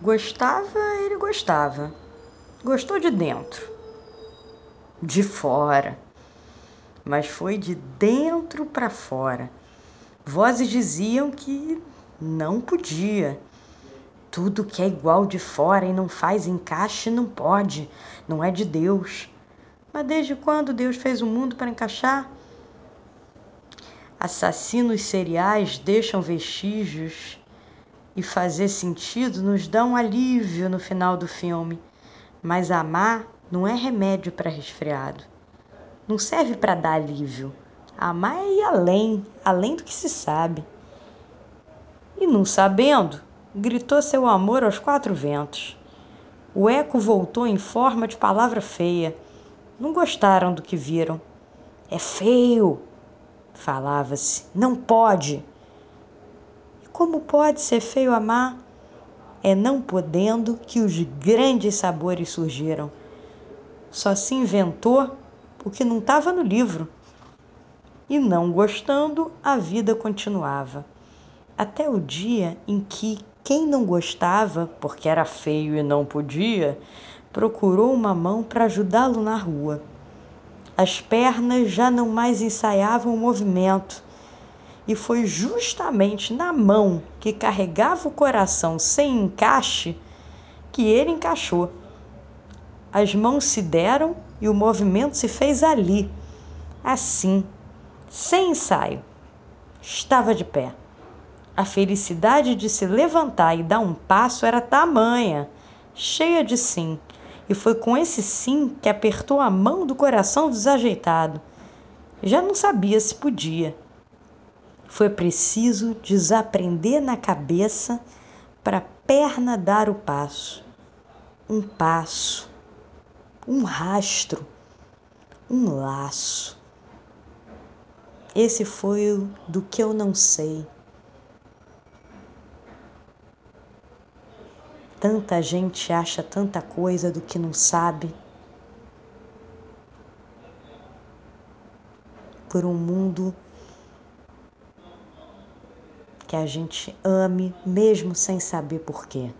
Gostava, ele gostava. Gostou de dentro, de fora, mas foi de dentro para fora. Vozes diziam que não podia. Tudo que é igual de fora e não faz encaixe não pode, não é de Deus. Mas desde quando Deus fez o mundo para encaixar? Assassinos seriais deixam vestígios e fazer sentido nos dá um alívio no final do filme. Mas amar não é remédio para resfriado. Não serve para dar alívio. Amar é ir além, além do que se sabe. E não sabendo, gritou seu amor aos quatro ventos. O eco voltou em forma de palavra feia. Não gostaram do que viram. É feio, falava-se. Não pode. Como pode ser feio amar? É não podendo que os grandes sabores surgiram. Só se inventou o que não estava no livro. E não gostando, a vida continuava. Até o dia em que quem não gostava, porque era feio e não podia, procurou uma mão para ajudá-lo na rua. As pernas já não mais ensaiavam o movimento e foi justamente na mão que carregava o coração sem encaixe que ele encaixou. As mãos se deram e o movimento se fez ali, assim, sem ensaio. Estava de pé. A felicidade de se levantar e dar um passo era tamanha, cheia de sim. E foi com esse sim que apertou a mão do coração desajeitado. Já não sabia se podia. Foi preciso desaprender na cabeça para a perna dar o passo. Um passo, um rastro, um laço. Esse foi o do que eu não sei. Tanta gente acha tanta coisa do que não sabe. Por um mundo que a gente ame mesmo sem saber porquê.